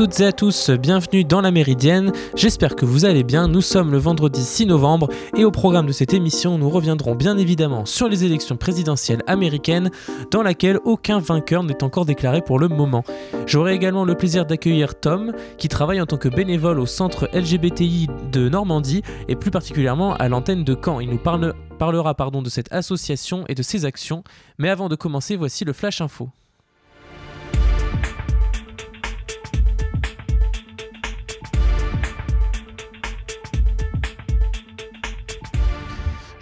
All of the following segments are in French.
Toutes et à tous, bienvenue dans la Méridienne. J'espère que vous allez bien. Nous sommes le vendredi 6 novembre et au programme de cette émission, nous reviendrons bien évidemment sur les élections présidentielles américaines dans laquelle aucun vainqueur n'est encore déclaré pour le moment. J'aurai également le plaisir d'accueillir Tom qui travaille en tant que bénévole au centre LGBTI de Normandie et plus particulièrement à l'antenne de Caen. Il nous parlera pardon, de cette association et de ses actions. Mais avant de commencer, voici le Flash Info.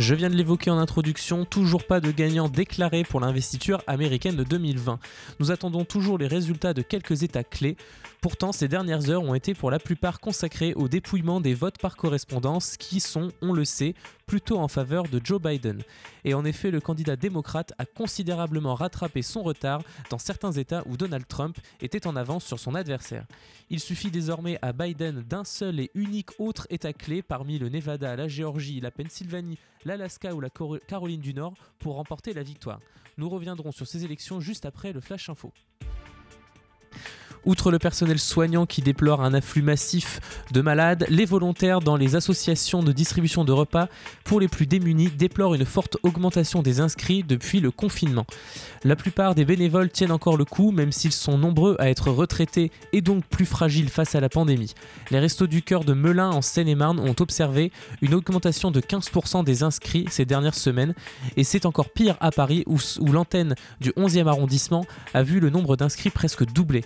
Je viens de l'évoquer en introduction, toujours pas de gagnant déclaré pour l'investiture américaine de 2020. Nous attendons toujours les résultats de quelques États clés. Pourtant, ces dernières heures ont été pour la plupart consacrées au dépouillement des votes par correspondance qui sont, on le sait, plutôt en faveur de Joe Biden. Et en effet, le candidat démocrate a considérablement rattrapé son retard dans certains États où Donald Trump était en avance sur son adversaire. Il suffit désormais à Biden d'un seul et unique autre État clé parmi le Nevada, la Géorgie, la Pennsylvanie, ou la Caroline du Nord pour remporter la victoire. Nous reviendrons sur ces élections juste après le Flash Info. Outre le personnel soignant qui déplore un afflux massif de malades, les volontaires dans les associations de distribution de repas pour les plus démunis déplorent une forte augmentation des inscrits depuis le confinement. La plupart des bénévoles tiennent encore le coup, même s'ils sont nombreux à être retraités et donc plus fragiles face à la pandémie. Les Restos du Cœur de Melun en Seine-et-Marne ont observé une augmentation de 15% des inscrits ces dernières semaines, et c'est encore pire à Paris où, l'antenne du 11e arrondissement a vu le nombre d'inscrits presque doubler.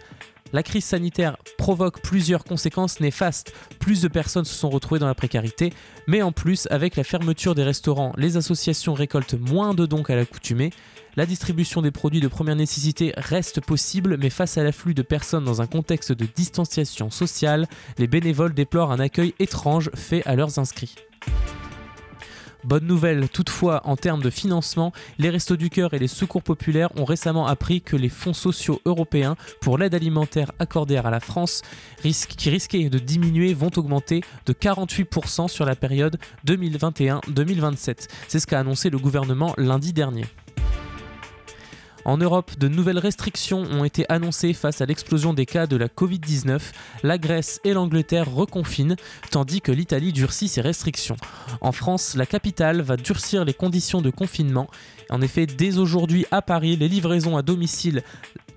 La crise sanitaire provoque plusieurs conséquences néfastes. Plus de personnes se sont retrouvées dans la précarité, mais en plus, avec la fermeture des restaurants, les associations récoltent moins de dons qu'à l'accoutumée. La distribution des produits de première nécessité reste possible, mais face à l'afflux de personnes dans un contexte de distanciation sociale, les bénévoles déplorent un accueil étrange fait à leurs inscrits. Bonne nouvelle toutefois en termes de financement, les Restos du Cœur et les Secours Populaires ont récemment appris que les fonds sociaux européens pour l'aide alimentaire accordée à la France, qui risquaient de diminuer, vont augmenter de 48% sur la période 2021-2027. C'est ce qu'a annoncé le gouvernement lundi dernier. En Europe, de nouvelles restrictions ont été annoncées face à l'explosion des cas de la Covid-19. La Grèce et l'Angleterre reconfinent, tandis que l'Italie durcit ses restrictions. En France, la capitale va durcir les conditions de confinement. En effet, dès aujourd'hui à Paris, les livraisons à domicile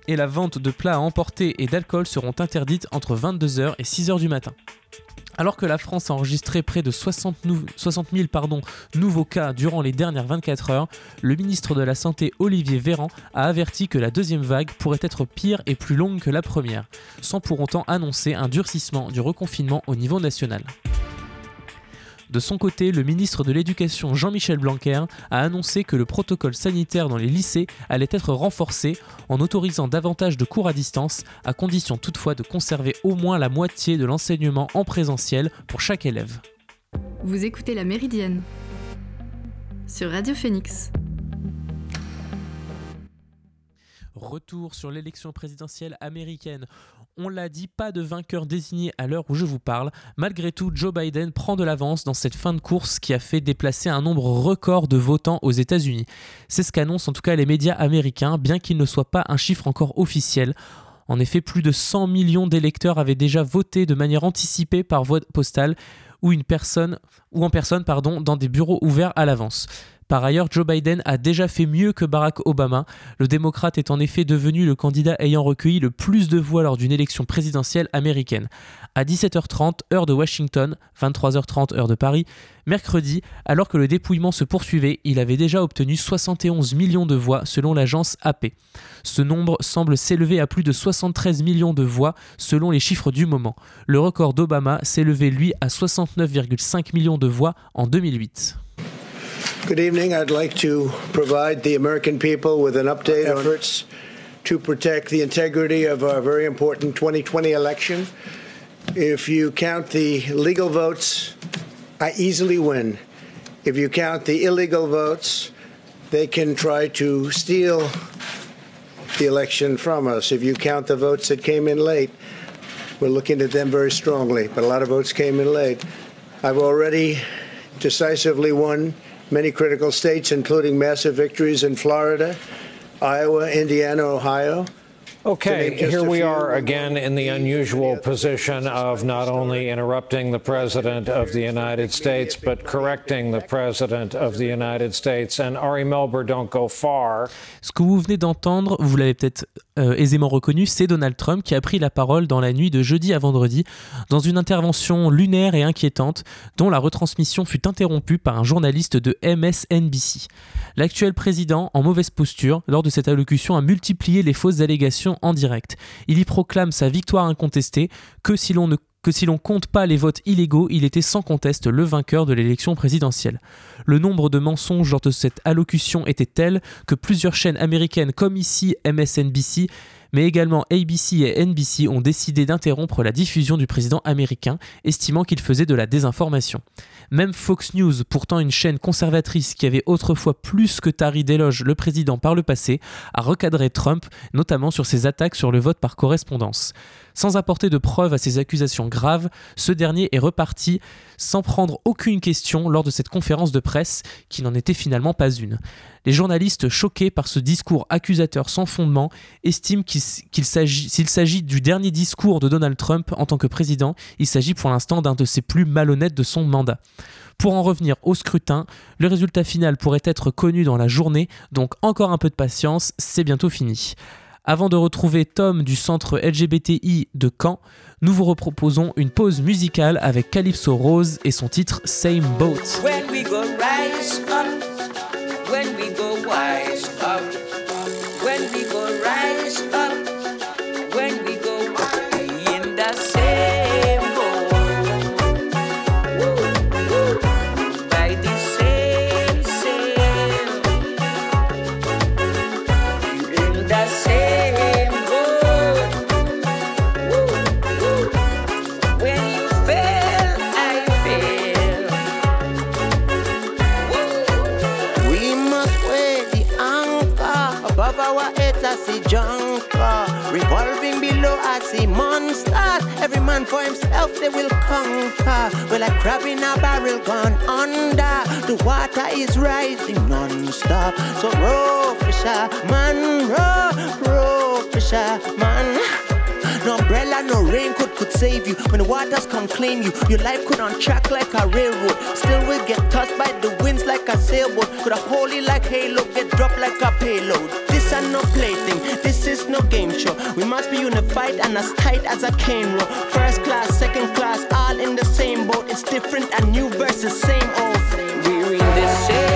et la vente de plats à emporter et d'alcool seront interdites entre 22h et 6h du matin. Alors que la France a enregistré près de 60, 000 pardon, nouveaux cas durant les dernières 24 heures, le ministre de la Santé Olivier Véran a averti que la deuxième vague pourrait être pire et plus longue que la première, sans pour autant annoncer un durcissement du reconfinement au niveau national. De son côté, le ministre de l'Éducation Jean-Michel Blanquer a annoncé que le protocole sanitaire dans les lycées allait être renforcé en autorisant davantage de cours à distance, à condition toutefois de conserver au moins la moitié de l'enseignement en présentiel pour chaque élève. Vous écoutez la Méridienne sur Radio Phoenix. Retour sur l'élection présidentielle américaine. On l'a dit, pas de vainqueur désigné à l'heure où je vous parle. Malgré tout, Joe Biden prend de l'avance dans cette fin de course qui a fait déplacer un nombre record de votants aux États-Unis. C'est ce qu'annoncent en tout cas les médias américains, bien qu'il ne soit pas un chiffre encore officiel. En effet, plus de 100 millions d'électeurs avaient déjà voté de manière anticipée par voie postale ou, en personne dans des bureaux ouverts à l'avance. Par ailleurs, Joe Biden a déjà fait mieux que Barack Obama. Le démocrate est en effet devenu le candidat ayant recueilli le plus de voix lors d'une élection présidentielle américaine. À 17h30, heure de Washington, 23h30, heure de Paris, mercredi, alors que le dépouillement se poursuivait, il avait déjà obtenu 71 millions de voix selon l'agence AP. Ce nombre semble s'élever à plus de 73 millions de voix selon les chiffres du moment. Le record d'Obama s'élevait lui à 69,5 millions de voix en 2008. Good evening. I'd like to provide the American people with an update on efforts to protect the integrity of our very important 2020 election. If you count the legal votes, I easily win. If you count the illegal votes, they can try to steal the election from us. If you count the votes that came in late, we're looking at them very strongly, but a lot of votes came in late. I've already decisively won many critical states, including massive victories in Florida, Iowa, Indiana, Ohio. Okay, here we are again in the unusual position of not only interrupting the President of the United States, but correcting the President of the United States. And Ari Melber, don't go far. Ce que vous venez d'entendre, vous l'avez peut-être euh, aisément reconnu, c'est Donald Trump qui a pris la parole dans la nuit de jeudi à vendredi dans une intervention lunaire et inquiétante dont la retransmission fut interrompue par un journaliste de MSNBC. L'actuel président, en mauvaise posture, lors de cette allocution, a multiplié les fausses allégations en direct. Il y proclame sa victoire incontestée, que si l'on ne que si l'on compte pas les votes illégaux, il était sans conteste le vainqueur de l'élection présidentielle. Le nombre de mensonges lors de cette allocution était tel que plusieurs chaînes américaines comme ici MSNBC mais également ABC et NBC ont décidé d'interrompre la diffusion du président américain, estimant qu'il faisait de la désinformation. Même Fox News, pourtant une chaîne conservatrice qui avait autrefois plus que tari d'éloge le président par le passé, a recadré Trump, notamment sur ses attaques sur le vote par correspondance. Sans apporter de preuves à ces accusations graves, ce dernier est reparti sans prendre aucune question lors de cette conférence de presse, qui n'en était finalement pas une. Les journalistes, choqués par ce discours accusateur sans fondement, estiment qu'il s'il s'agit du dernier discours de Donald Trump en tant que président, il s'agit pour l'instant d'un de ses plus malhonnêtes de son mandat. Pour en revenir au scrutin, le résultat final pourrait être connu dans la journée, donc encore un peu de patience, c'est bientôt fini. Avant de retrouver Tom du centre LGBTI de Caen, nous vous reproposons une pause musicale avec Calypso Rose et son titre Same Boat. Our heads. I see junker revolving below. I see monsters. Every man for himself they will conquer. Well, like crab in a barrel gone under. The water is rising non-stop. So row, fisher man, row, row, fisher man. No umbrella, no raincoat could save you. When the waters come claim you, your life could on track like a railroad. Still will get tossed by the winds like a sailboat. Could a holy like halo, get dropped like a payload. This are no plaything, this is no game show. We must be unified and as tight as a cane row. First class, second class, all in the same boat. It's different and new versus same old. We're in the same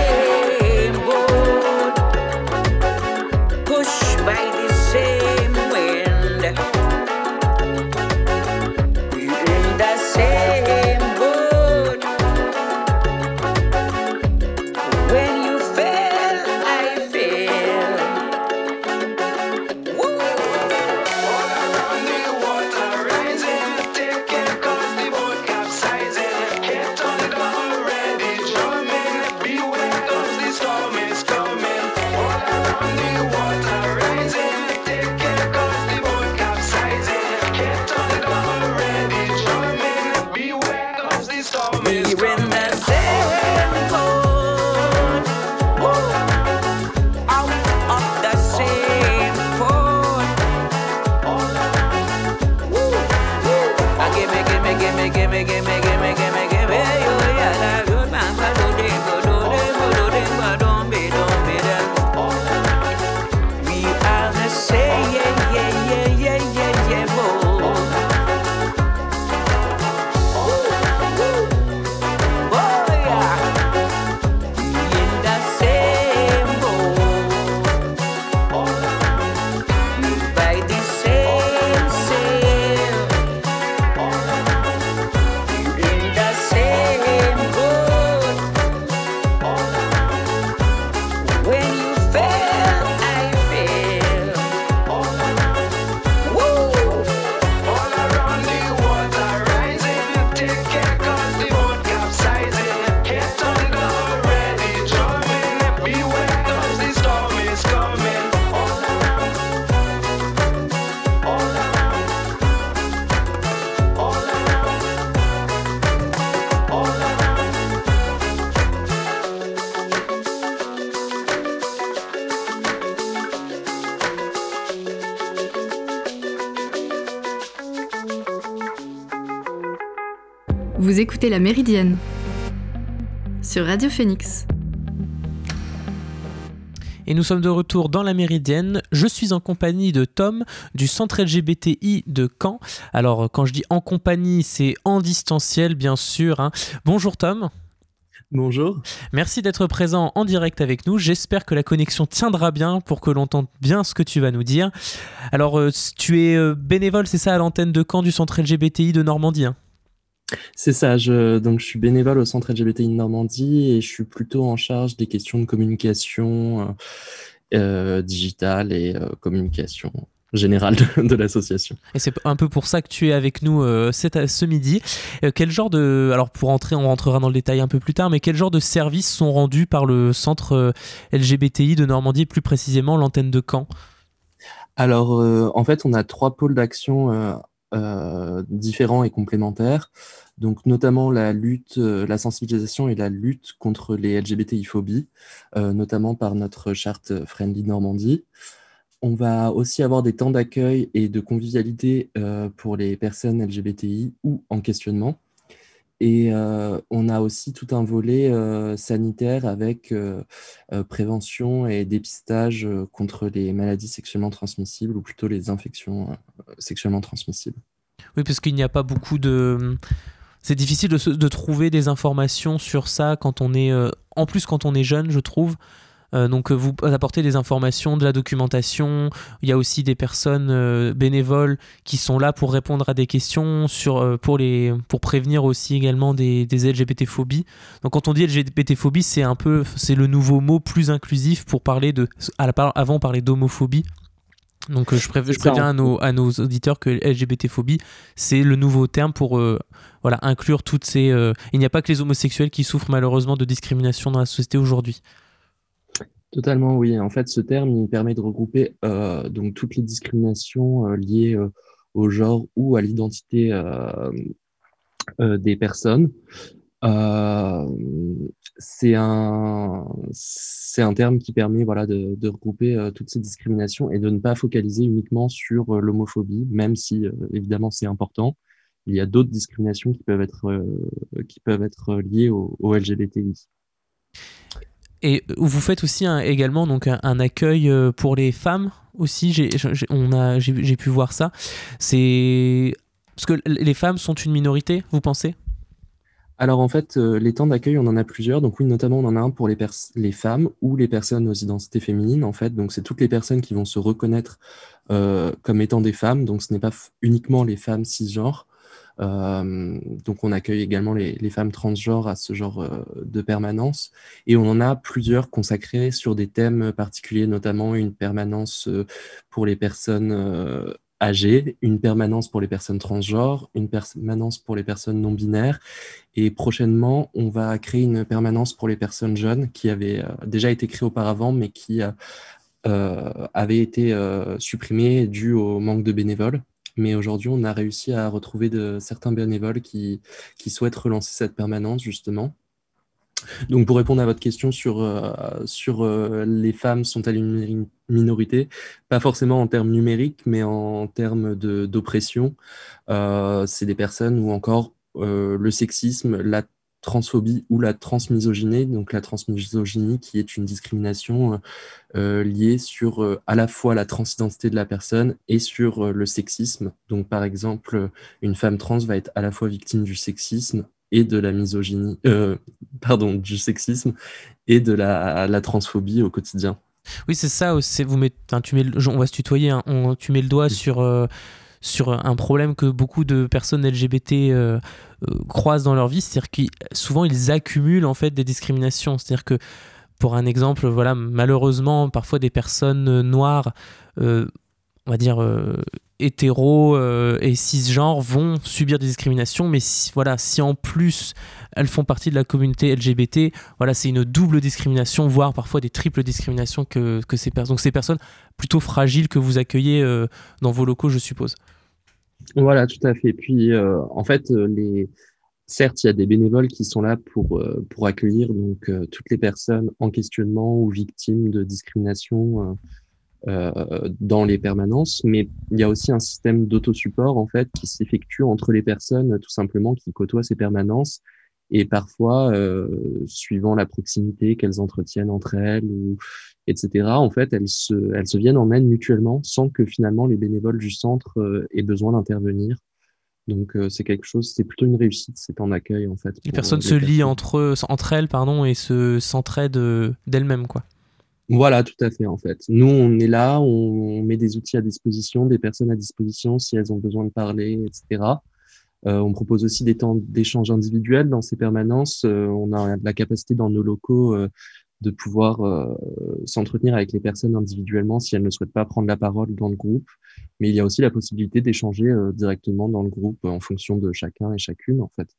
Vous écoutez La Méridienne sur Radio Phoenix. Et nous sommes de retour dans la Méridienne. Je suis en compagnie de Tom du centre LGBTI de Caen. Alors, quand je dis en compagnie, c'est en distanciel, bien sûr. hein. Bonjour Tom. Bonjour. Merci d'être présent en direct avec nous. J'espère que la connexion tiendra bien pour que l'on entende bien ce que tu vas nous dire. Alors, euh, tu es euh, bénévole, c'est ça, à l'antenne de Caen du centre LGBTI de Normandie hein? C'est ça, je, donc je suis bénévole au centre LGBTI de Normandie et je suis plutôt en charge des questions de communication euh, euh, digitale et euh, communication générale de, de l'association. Et c'est un peu pour ça que tu es avec nous euh, cet- ce midi. Quel genre de... Alors pour entrer, on rentrera dans le détail un peu plus tard, mais quel genre de services sont rendus par le centre LGBTI de Normandie, plus précisément l'antenne de Caen? Alors, euh, en fait, on a trois pôles d'action euh, euh, différents et complémentaires. Donc, notamment la lutte, euh, la sensibilisation et la lutte contre les LGBTI-phobies, euh, notamment par notre charte Friendly Normandie. On va aussi avoir des temps d'accueil et de convivialité pour les personnes LGBTI ou en questionnement. Et euh, on a aussi tout un volet euh, sanitaire avec euh, prévention et dépistage contre les maladies sexuellement transmissibles ou plutôt les infections sexuellement transmissibles. Oui, parce qu'il n'y a pas beaucoup de... C'est difficile de, trouver des informations sur ça quand on est... En plus quand on est jeune, je trouve. Euh, donc euh, vous apportez des informations, de la documentation. Il y a aussi des personnes euh, bénévoles qui sont là pour répondre à des questions sur pour les pour prévenir aussi également des, des LGBT-phobies. Donc quand on dit LGBT-phobie, c'est un peu c'est le nouveau mot plus inclusif pour parler de à la par- avant on parlait d'homophobie. Donc je, je préviens en à nos, à nos auditeurs que LGBT-phobie, c'est le nouveau terme pour euh, voilà, inclure toutes ces... euh, Il n'y a pas que les homosexuels qui souffrent malheureusement de discrimination dans la société aujourd'hui. Totalement, oui. En fait, ce terme, il permet de regrouper euh, donc toutes les discriminations euh, liées euh, au genre ou à l'identité des personnes. C'est un, un terme qui permet voilà, de, de regrouper toutes ces discriminations et de ne pas focaliser uniquement sur l'homophobie, même si évidemment c'est important. Il y a d'autres discriminations qui peuvent être, qui peuvent être liées au LGBTI. Et vous faites aussi un- également donc, un, accueil euh, pour les femmes aussi, j'ai pu voir ça. C'est... Parce que les femmes sont une minorité, vous pensez? Alors en fait, euh, les temps d'accueil, on en a plusieurs. Donc oui, notamment, on en a un pour les, femmes ou les personnes aux identités féminines, en fait. Donc c'est toutes les personnes qui vont se reconnaître euh, comme étant des femmes. Donc ce n'est pas uniquement les femmes cisgenres. Euh, donc on accueille également les, femmes transgenres à ce genre euh, de permanence. Et on en a plusieurs consacrés sur des thèmes particuliers, notamment une permanence euh, pour les personnes âgées, une permanence pour les personnes transgenres, une permanence pour les personnes non binaires. Et prochainement, on va créer une permanence pour les personnes jeunes qui avait déjà été créée auparavant, mais qui avait été supprimée dû au manque de bénévoles. Mais aujourd'hui, on a réussi à retrouver certains bénévoles qui, qui souhaitent relancer cette permanence, justement. Donc, pour répondre à votre question sur, euh, sur euh, les femmes sont-elles une mi- minorité, pas forcément en termes numériques, mais en termes d'oppression. Euh, c'est des personnes où encore le sexisme, la transphobie ou la transmisogynie, donc la transmisogynie qui est une discrimination euh, euh, liée sur euh, à la fois la transidentité de la personne et sur euh, le sexisme. Donc par exemple, une femme trans va être à la fois victime du sexisme et de la misogynie, pardon, du sexisme et de la, la transphobie au quotidien. Oui, c'est ça. Vous tu mets, on va se tutoyer. hein, on- tu mets le doigt sur sur un problème que beaucoup de personnes LGBT euh, euh, croisent dans leur vie, c'est-à-dire que souvent ils accumulent en fait des discriminations. C'est-à-dire que pour un exemple, voilà, malheureusement, parfois des personnes euh, noires, on va dire euh, hétéros euh, et cisgenres, vont subir des discriminations. Mais si, voilà, si en plus elles font partie de la communauté LGBT, voilà, c'est une double discrimination, voire parfois des triples discriminations que, que ces personnes. Donc ces personnes plutôt fragiles que vous accueillez euh, dans vos locaux, je suppose. Voilà, tout à fait. Puis, en fait, les... certes, il y a des bénévoles qui sont là pour, pour accueillir donc, toutes les personnes en questionnement ou victimes de discrimination dans les permanences, mais il y a aussi un système d'autosupport en fait qui s'effectue entre les personnes tout simplement qui côtoient ces permanences et parfois, suivant la proximité qu'elles entretiennent entre elles, ou, etc., en fait, elles se, elles se viennent en aide mutuellement sans que finalement les bénévoles du centre aient besoin d'intervenir. Donc c'est quelque chose, c'est plutôt une réussite, c'est en accueil en fait. Les personnes se lient entre, entre elles pardon, et se, s'entraident d'elles-mêmes. quoi. Voilà, tout à fait en fait. Nous, on est là, on met des outils à disposition, des personnes à disposition si elles ont besoin de parler, etc. Euh, on propose aussi des temps d'échange individuels dans ces permanences. Euh, on a la capacité dans nos locaux euh, de pouvoir s'entretenir avec les personnes individuellement si elles ne souhaitent pas prendre la parole dans le groupe. Mais il y a aussi la possibilité d'échanger directement dans le groupe en fonction de chacun et chacune, en fait.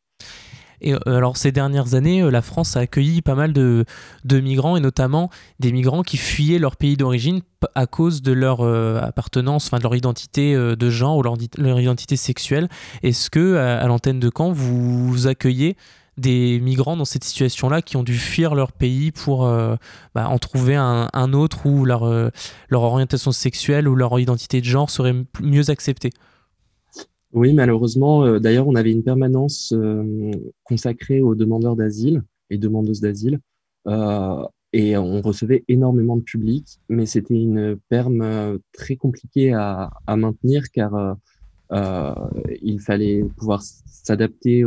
Euh, alors ces dernières années, euh, la France a accueilli pas mal de, migrants et notamment des migrants qui fuyaient leur pays d'origine à cause de leur euh, appartenance, de leur identité de genre ou leur, identité sexuelle. Est-ce que à, l'antenne de Caen, vous accueillez des migrants dans cette situation-là qui ont dû fuir leur pays pour bah, en trouver un, autre où leur orientation sexuelle ou leur identité de genre serait mieux acceptée? Oui, malheureusement. Euh, d'ailleurs, on avait une permanence euh, consacrée aux demandeurs d'asile et demandeuses d'asile. Euh, et on recevait énormément de public, mais c'était une perme très compliquée à, à maintenir car il fallait pouvoir s'adapter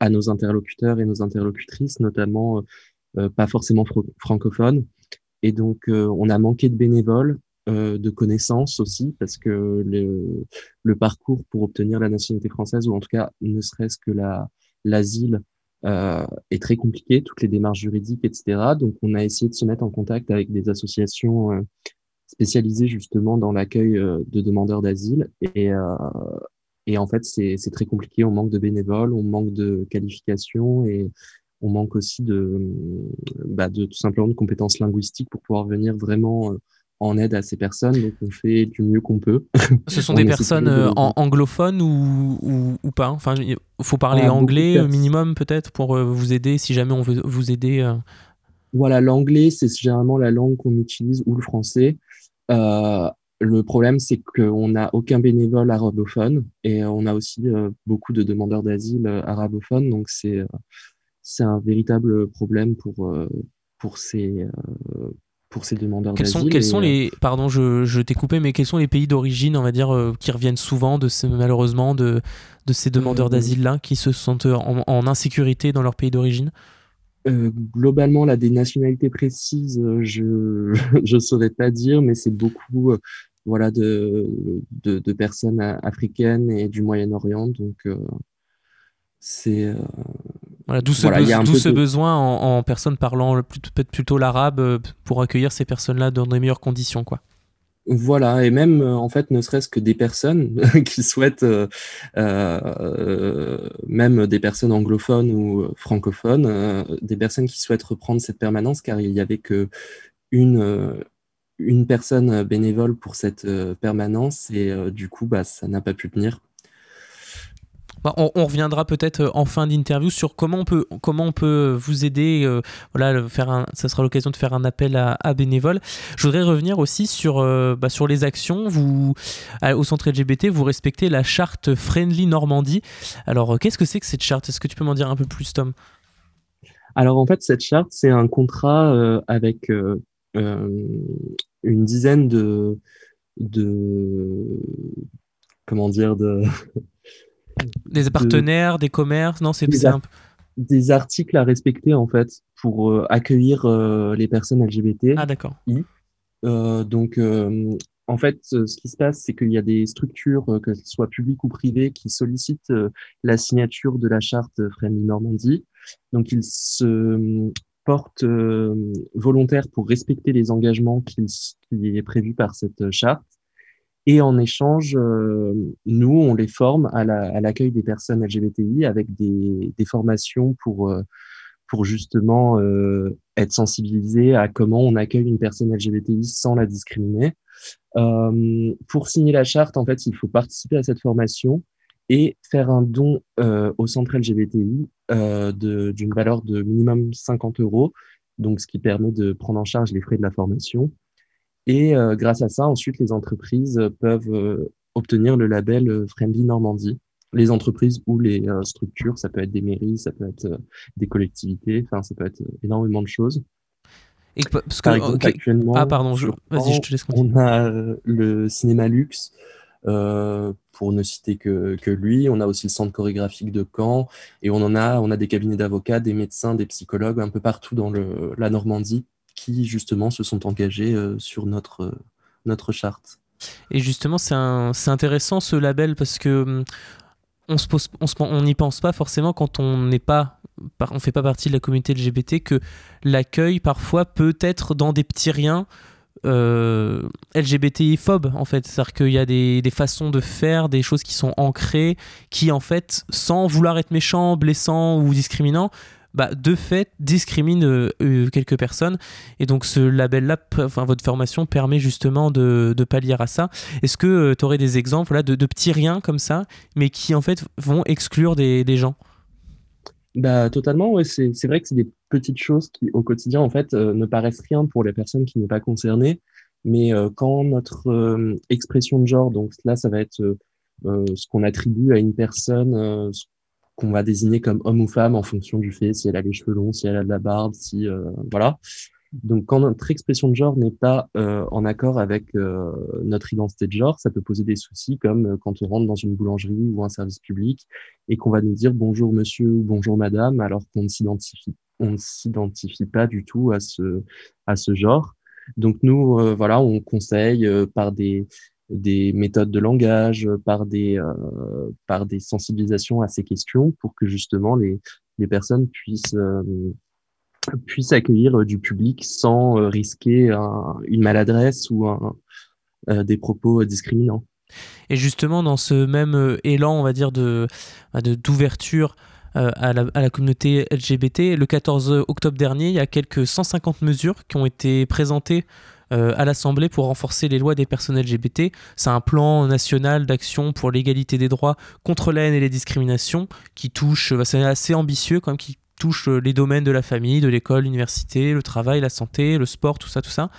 à nos interlocuteurs et nos interlocutrices, notamment pas forcément francophones. Et donc, on a manqué de bénévoles euh, de connaissances aussi, parce que le, parcours pour obtenir la nationalité française, ou en tout cas ne serait-ce que l'asile, euh, est très compliqué, toutes les démarches juridiques, etc. Donc on a essayé de se mettre en contact avec des associations euh, spécialisées justement dans l'accueil de demandeurs d'asile. Et, et en fait, c'est très compliqué, on manque de bénévoles, on manque de qualifications et on manque aussi de, bah, de tout simplement de compétences linguistiques pour pouvoir venir vraiment en aide à ces personnes, donc on fait du mieux qu'on peut. Ce sont des personnes euh, anglophones ou, ou, pas Enfin, il faut parler ah, anglais minimum peut-être pour euh, vous aider si jamais on veut vous aider. Euh. Voilà, l'anglais c'est généralement la langue qu'on utilise ou le français. le problème c'est qu'on n'a aucun bénévole arabophone et on a aussi beaucoup de demandeurs d'asile arabophones, donc c'est c'est un véritable problème pour pour ces pour ces demandeurs quels sont, quels sont euh, les pardon je, je t'ai coupé mais quels sont les pays d'origine on va dire euh, qui reviennent souvent de ces, malheureusement de, de ces demandeurs euh, d'asile là qui se sentent en, insécurité dans leur pays d'origine? Globalement là des nationalités précises je je saurais pas dire mais c'est beaucoup voilà de, de, de, personnes africaines et du Moyen-Orient donc c'est voilà, d'où ce, besoin en, personnes parlant peut-être plutôt l'arabe euh, pour accueillir ces personnes-là dans les meilleures conditions, quoi. Voilà, et même euh, en fait, ne serait-ce que des personnes qui souhaitent, euh, même des personnes anglophones ou francophones, des personnes qui souhaitent reprendre cette permanence, car il n'y avait que une, une personne bénévole pour cette permanence, et du coup, bah, ça n'a pas pu tenir bah, on, reviendra peut-être euh, en fin d'interview sur comment on peut, vous aider. Euh, ça sera l'occasion de faire un appel à, bénévoles. Je voudrais revenir aussi sur, euh, bah, les actions. Vous, au centre LGBT, vous respectez la charte Friendly Normandie. Alors, qu'est-ce que c'est que cette charte? Est-ce que tu peux m'en dire un peu plus, Tom? Alors, en fait, cette charte, c'est un contrat avec une dizaine de, de comment dire de des partenaires, des commerces, non, c'est des, des articles à respecter en fait pour euh, accueillir euh, les personnes LGBT. Ah d'accord. Euh, donc en fait, ce qui se passe, c'est qu'il y a des structures, que ce soit publiques ou privées, qui sollicitent la signature de la charte Friendly Normandie. Donc ils se portent volontaires pour respecter les engagements qui, qui est prévu par cette charte. Et en échange, euh, nous, on les forme à l'accueil des personnes LGBTI avec des, formations pour, euh, justement euh, être sensibilisés à comment on accueille une personne LGBTI sans la discriminer. Pour signer la charte, en fait, il faut participer à cette formation et faire un don au centre LGBTI d'une valeur de minimum 50 euros, donc ce qui permet de prendre en charge les frais de la formation. Et grâce à ça, ensuite, les entreprises peuvent obtenir le label Friendly Normandie. Les entreprises ou les structures, ça peut être des mairies, ça peut être des collectivités, enfin, ça peut être énormément de choses. Et parce que, actuellement, ah pardon, vas-y, je te laisse continuer. On a le cinéma luxe, euh, pour ne citer que, que, lui. On a aussi le centre chorégraphique de Caen et on en a, on a des cabinets d'avocats, des médecins, des psychologues un peu partout dans le, la Normandie qui justement se sont engagés euh, sur notre, notre charte. Et justement, c'est intéressant ce label parce que hum, on se pose, on n'y pense pas forcément quand on n'est pas, on fait pas partie de la communauté LGBT que l'accueil parfois peut être dans des petits riens euh, LGBTI-phobe en fait. C'est-à-dire qu'il y a des, façons de faire, des choses qui sont ancrées, qui en fait, sans vouloir être méchant, blessant ou discriminant, bah, de fait discriminent euh, euh, quelques personnes. Et donc ce label-là, votre formation permet justement de, pallier à ça. Est-ce que tu aurais des exemples de, petits riens comme ça, mais qui en fait vont exclure des, gens? Bah, totalement, ouais. c'est, vrai que c'est des petites choses qui, au quotidien, en fait, euh, ne paraissent rien pour les personnes qui n'est pas concernées. Mais euh, quand notre euh, expression de genre, donc là, ça va être ce qu'on attribue à une personne, ce qu'on va désigner comme homme ou femme en fonction du fait si elle a les cheveux longs, si elle a de la barbe, si voilà. Donc, quand notre expression de genre n'est pas euh, en accord avec euh, notre identité de genre, ça peut poser des soucis, comme euh, quand on rentre dans une boulangerie ou un service public et qu'on va nous dire bonjour monsieur ou bonjour madame, alors qu'on ne s'identifie, on ne s'identifie pas du tout à ce à ce genre. Donc nous, voilà, on conseille par des des méthodes de langage, par des par des sensibilisations à ces questions, pour que justement les les personnes puissent puisse accueillir euh, du public sans euh, risquer une maladresse ou euh, des propos discriminants. Et justement, dans ce même élan, on va dire, de, bah, d'ouverture à, la, à, la, communauté LGBT, le 14 octobre dernier, il y a quelques 150 mesures qui ont été présentées à l'Assemblée pour renforcer les lois des personnes LGBT. C'est un plan national d'action pour l'égalité des droits contre la haine et les discriminations qui touche, bah, c'est assez ambitieux quand même, qui touche euh, les domaines de la famille, de l'école, l'université, le travail, la santé, le sport, tout ça, tout ça.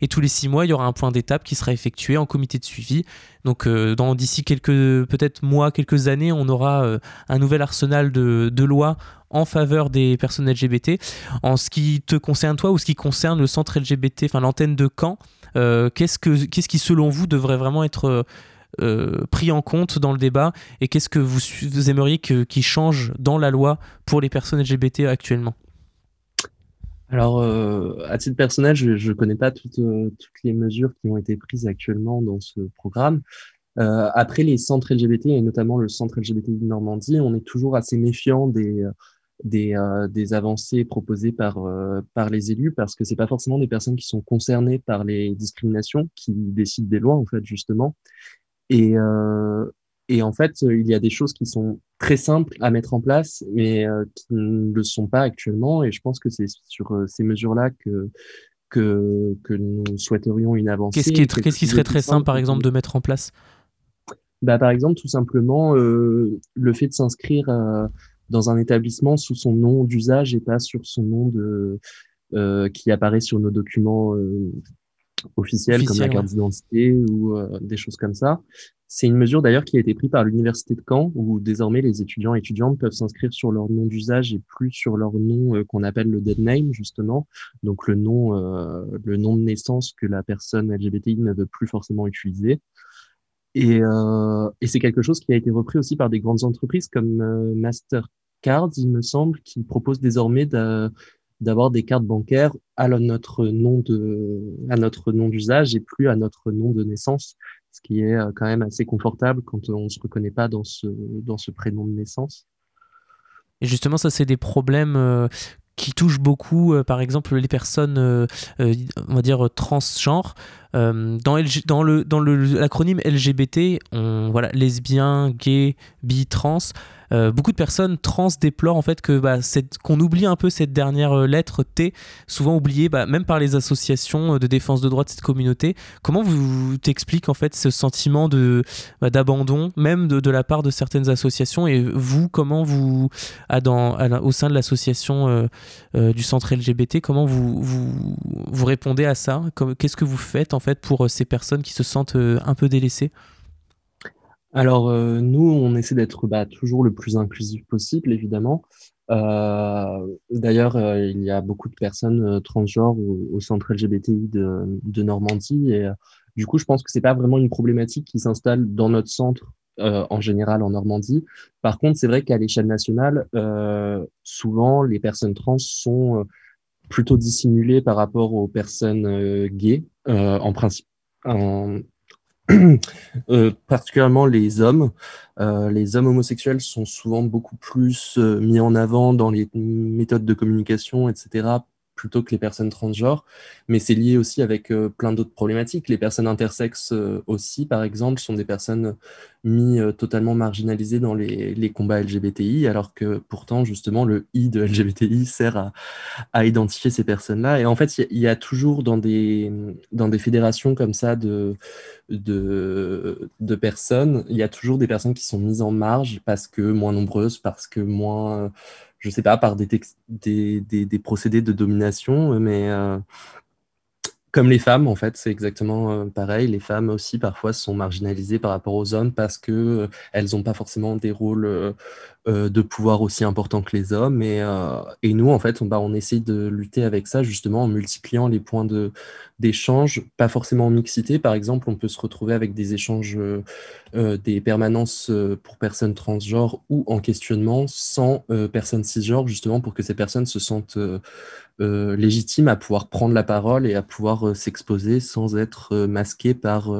Et tous les six mois, il y aura un point d'étape qui sera effectué en comité de suivi. Donc, euh, dans d'ici quelques peut-être mois, quelques années, on aura euh, un nouvel arsenal de, lois en faveur des personnes LGBT. En ce qui te concerne toi ou ce qui concerne le centre LGBT, enfin l'antenne de Caen, qu'est-ce que qu'est-ce qui selon vous devrait vraiment être euh, pris en compte dans le débat et qu'est-ce que vous, aimeriez qui change dans la loi pour les personnes LGBT actuellement? Alors, euh, à titre personnel, je ne connais pas toutes, euh, toutes, les mesures qui ont été prises actuellement dans ce programme. après, les centres LGBT, et notamment le centre LGBT de Normandie, on est toujours assez méfiant des, avancées proposées par, par les élus parce que c'est pas forcément des personnes qui sont concernées par les discriminations qui décident des lois, en fait, justement. Et, euh, et en fait, il y a des choses qui sont très simples à mettre en place, mais euh, qui ne le sont pas actuellement. Et je pense que c'est sur euh, ces mesures-là que, que, que nous souhaiterions une avancée. Qu'est-ce qui, est, qu'est-ce qui serait très simple, par exemple, de mettre en place? Bah, Par exemple, tout simplement, euh, le fait de s'inscrire euh, dans un établissement sous son nom d'usage et pas sur son nom de, euh, qui apparaît sur nos documents officielles comme la carte d'identité ou euh, des choses comme ça. C'est une mesure d'ailleurs qui a été prise par l'université de Caen où désormais les étudiants et étudiantes peuvent s'inscrire sur leur nom d'usage et plus sur leur nom euh, qu'on appelle le dead name justement, donc le nom euh, le nom de naissance que la personne LGBTI ne veut plus forcément utiliser. Et, et c'est quelque chose qui a été repris aussi par des grandes entreprises comme Mastercard, il me semble, qui propose désormais de, d'avoir des cartes bancaires à notre nom de à notre nom d'usage et plus à notre nom de naissance ce qui est euh, quand même assez confortable quand on ne se reconnaît pas dans ce dans ce prénom de naissance et justement ça c'est des problèmes euh, qui touchent beaucoup, euh, par exemple, les personnes, on va dire, transgenres. dans, dans, le, l'acronyme LGBT, on, voilà, lesbien, gay, bi, trans, euh, beaucoup de personnes trans déplorent en fait que bah, qu'on oublie un peu cette dernière euh, lettre T, souvent oubliée bah, même par les associations euh, de défense de droits de cette communauté. Comment vous t'expliquez en fait ce sentiment de bah, d'abandon, même de, la part de certaines associations? Et vous, comment vous, au sein de l'association du centre LGBT, comment vous, vous, vous répondez à ça? Qu'est-ce que vous faites en fait pour ces personnes qui se sentent un peu délaissées? Alors, nous, on essaie d'être bah, toujours le plus inclusif possible, évidemment. D'ailleurs, il y a beaucoup de personnes transgenres au, centre LGBTI de, Normandie. Et du coup, je pense que c'est pas vraiment une problématique qui s'installe dans notre centre en général en Normandie. Par contre, c'est vrai qu'à l'échelle nationale, souvent, les personnes trans sont plutôt dissimulées par rapport aux personnes gays, en principe. Euh, particulièrement les hommes. Euh, les hommes homosexuels sont souvent beaucoup plus euh, mis en avant dans les méthodes de communication, etc., plutôt que les personnes transgenres, mais c'est lié aussi avec plein d'autres problématiques. Les personnes intersexes aussi, par exemple, sont des personnes mis euh, totalement marginalisées dans les, les, combats LGBTI, alors que pourtant, justement, le I de LGBTI sert à, à identifier ces personnes-là. Et en fait, il y, y, a toujours dans des, dans des fédérations comme ça de, de, de personnes, il y a toujours des personnes qui sont mises en marge parce que moins nombreuses, parce que moins je sais pas, par des, des, des, procédés de domination, mais euh, comme les femmes, en fait, c'est exactement euh, pareil. Les femmes aussi, parfois, sont marginalisées par rapport aux hommes parce qu'elles euh, elles n'ont pas forcément des rôles de pouvoir aussi importants que les hommes. Et, et nous, en fait, on, bah, on essaie de lutter avec ça, justement, en multipliant les points d'échange, pas forcément en mixité. Par exemple, on peut se retrouver avec des échanges, des permanences pour personnes transgenres ou en questionnement sans personnes cisgenres, justement, pour que ces personnes se sentent euh, légitime à pouvoir prendre la parole et à pouvoir euh, s'exposer sans être euh, masqué par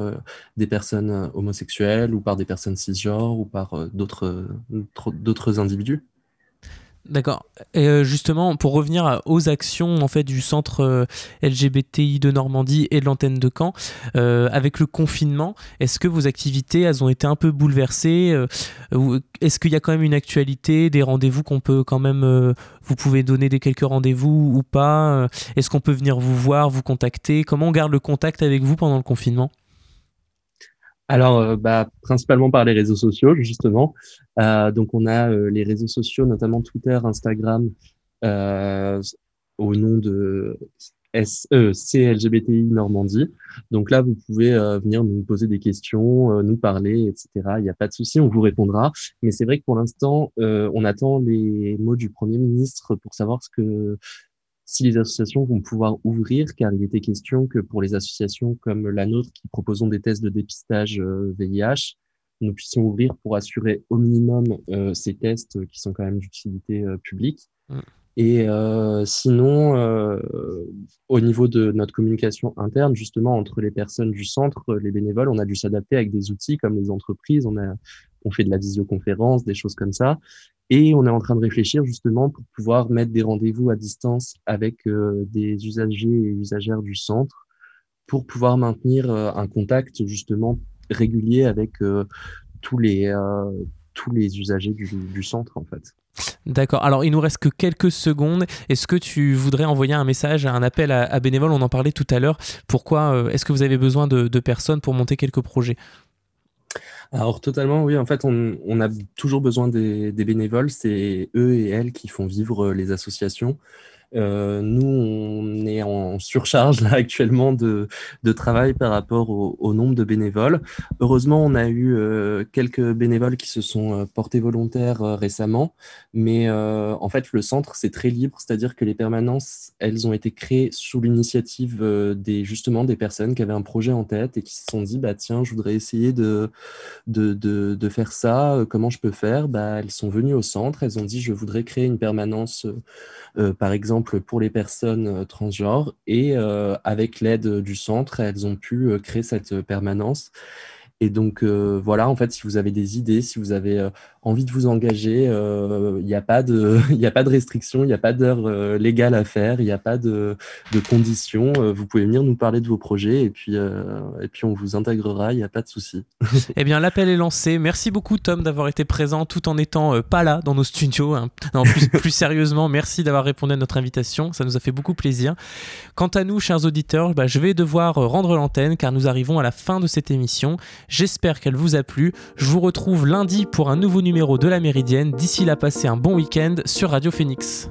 des personnes homosexuelles ou par des personnes cisgenres ou par d'autres individus. D'accord. Et euh, justement, pour revenir aux actions en fait du centre euh, LGBTI de Normandie et de l'antenne de Caen, euh, avec le confinement, est-ce que vos activités elles ont été un peu bouleversées Est-ce qu'il y a quand même une actualité, des rendez-vous qu'on peut quand même, vous pouvez donner des quelques rendez-vous ou pas Est-ce qu'on peut venir vous voir, vous contacter? Comment on garde le contact avec vous pendant le confinement? Alors, euh, bah, principalement par les réseaux sociaux, justement. Euh, donc, on a euh, les réseaux sociaux, notamment Twitter, Instagram, au nom de CLGBTI Normandie. Donc là, vous pouvez venir nous poser des questions, nous parler, etc. Il n'y a pas de souci, on vous répondra. Mais c'est vrai que pour l'instant, on attend les mots du Premier ministre pour savoir ce que si les associations vont pouvoir ouvrir, car il était question que pour les associations comme la nôtre qui proposons des tests de dépistage VIH, euh, nous puissions ouvrir pour assurer au minimum euh, ces tests qui sont quand même d'utilité euh, publique. Mm. Et sinon, au niveau de notre communication interne, justement, entre les personnes du centre, les bénévoles, on a dû s'adapter avec des outils comme les entreprises. On, a, on fait de la visioconférence, des choses comme ça. Et on est en train de réfléchir justement pour pouvoir mettre des rendez-vous à distance avec euh, des usagers et usagères du centre pour pouvoir maintenir euh, un contact justement régulier avec euh, tous les tous les usagers du, centre en fait. D'accord. Alors, il nous reste que quelques secondes. Est-ce que tu voudrais envoyer un message, un appel à, bénévoles? On en parlait tout à l'heure. Pourquoi Est-ce que vous avez besoin de personnes pour monter quelques projets? Alors totalement, oui. En fait, on, a toujours besoin des, des bénévoles. C'est eux et elles qui font vivre les associations. Euh, nous, on est en surcharge là actuellement de, travail par rapport au, nombre de bénévoles. Heureusement, on a eu euh, quelques bénévoles qui se sont euh, portés volontaires récemment, mais en fait, le centre, c'est très libre, c'est-à-dire que les permanences, elles ont été créées sous l'initiative des, justement des personnes qui avaient un projet en tête et qui se sont dit, bah tiens, je voudrais essayer de, de, de, faire ça, comment je peux faire? Bah, Elles sont venues au centre, elles ont dit, je voudrais créer une permanence par exemple pour les personnes euh, transgenres. Et euh, avec l'aide du centre, elles ont pu créer cette permanence. Et donc voilà, en fait, si vous avez des idées, si vous avez envie de vous engager, il euh, n'y a, pas de, y a pas de restrictions, il n'y a pas d'heure euh, légale à faire, il n'y a pas de, de conditions. Euh, vous pouvez venir nous parler de vos projets et puis, et puis on vous intégrera, il n'y a pas de souci. eh bien, l'appel est lancé. Merci beaucoup, Tom, d'avoir été présent tout en étant pas là dans nos studios. Hein. Non, plus, plus sérieusement, merci d'avoir répondu à notre invitation. Ça nous a fait beaucoup plaisir. Quant à nous, chers auditeurs, bah, je vais devoir rendre l'antenne car nous arrivons à la fin de cette émission. J'espère qu'elle vous a plu. Je vous retrouve lundi pour un nouveau numéro de la Méridienne. D'ici là, passez un bon week-end sur Radio Phoenix.